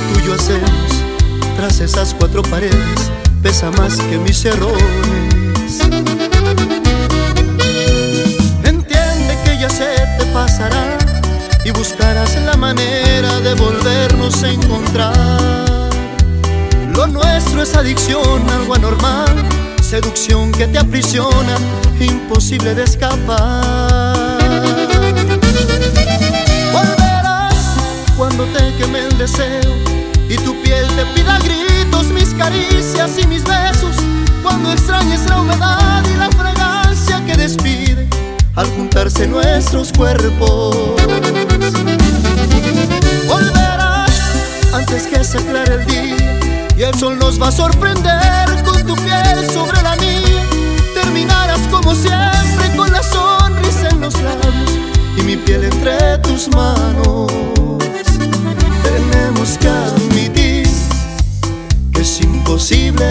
tuyo hacemos tras esas cuatro paredes pesa más que mis errores. Entiende que ya se te pasará y buscarás la manera de volvernos a encontrar. Lo nuestro es adicción, algo anormal, seducción que te aprisiona, imposible de escapar. Cuando te queme el deseo y tu piel te pida gritos mis caricias y mis besos. Cuando extrañes la humedad y la fragancia que despide al juntarse nuestros cuerpos. Volverás antes que se aclare el día y el sol nos va a sorprender con tu piel sobre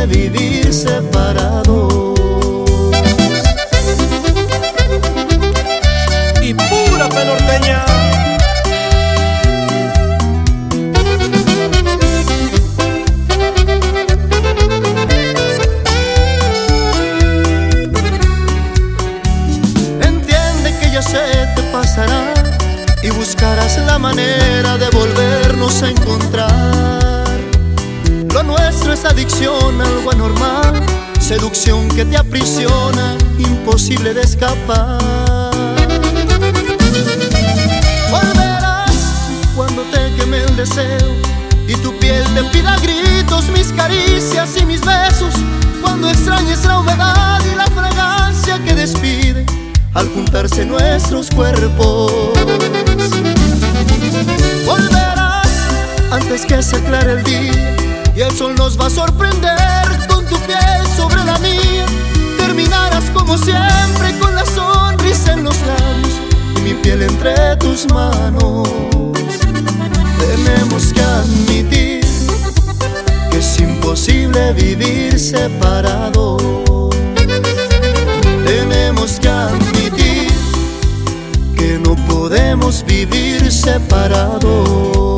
vivir separado. Y pura penorteña. Entiende que ya se te pasará y buscarás la manera de volvernos a encontrar. Lo nuestro es adicción, algo anormal, seducción que te aprisiona, imposible de escapar. Volverás cuando te queme el deseo y tu piel te pida gritos mis caricias y mis besos. Cuando extrañes la humedad y la fragancia que despide al juntarse nuestros cuerpos. Volverás antes que se aclare el día y el sol nos va a sorprender con tu piel sobre la mía. Terminarás como siempre con la sonrisa en los labios y mi piel entre tus manos. Tenemos que admitir que es imposible vivir separado. Tenemos que admitir que no podemos vivir separados.